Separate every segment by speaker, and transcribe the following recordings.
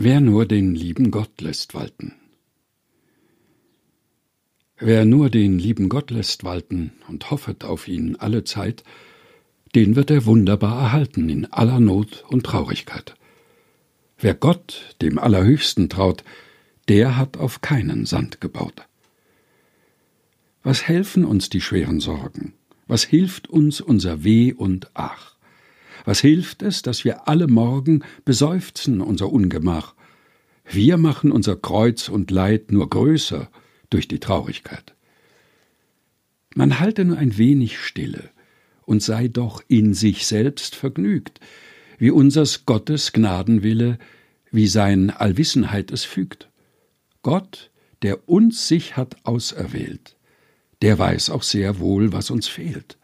Speaker 1: Wer nur den lieben Gott lässt walten. Wer nur den lieben Gott lässt walten und hoffet auf ihn alle Zeit, den wird er wunderbar erhalten in aller Not und Traurigkeit. Wer Gott, dem Allerhöchsten, traut, der hat auf keinen Sand gebaut. Was helfen uns die schweren Sorgen? Was hilft uns unser Weh und Ach? Was hilft es, dass wir alle Morgen beseufzen unser Ungemach? Wir machen unser Kreuz und Leid nur größer durch die Traurigkeit. Man halte nur ein wenig stille und sei doch in sich selbst vergnügt, wie unsers Gottes Gnadenwille, wie sein Allwissenheit es fügt. Gott, der uns sich hat auserwählt, der weiß auch sehr wohl, was uns fehlt.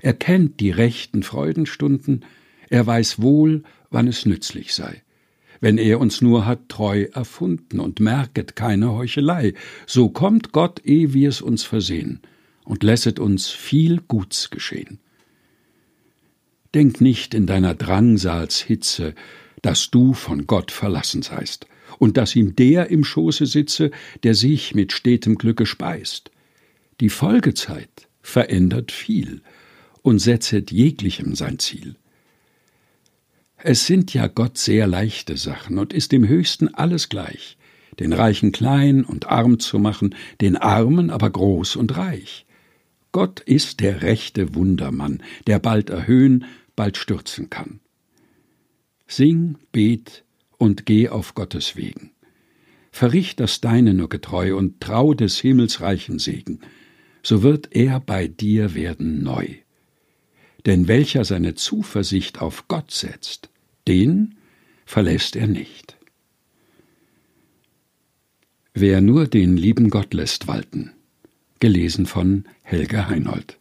Speaker 1: Er kennt die rechten Freudenstunden, er weiß wohl, wann es nützlich sei. Wenn er uns nur hat treu erfunden und merket keine Heuchelei, so kommt Gott, eh wir's uns versehen, und lässet uns viel Guts geschehen. Denk nicht in deiner Drangsalshitze, dass du von Gott verlassen seist, und dass ihm der im Schoße sitze, der sich mit stetem Glücke speist. Die Folgezeit verändert viel, und setzet jeglichem sein Ziel. Es sind ja Gott sehr leichte Sachen und ist dem Höchsten alles gleich, den Reichen klein und arm zu machen, den Armen aber groß und reich. Gott ist der rechte Wundermann, der bald erhöhen, bald stürzen kann. Sing, bet und geh auf Gottes Wegen. Verricht das Deine nur getreu und trau des Himmels reichen Segen, so wird er bei dir werden neu denn welcher seine Zuversicht auf Gott setzt, den verlässt er nicht. Wer nur den lieben Gott lässt walten. Gelesen von Helga Heinold.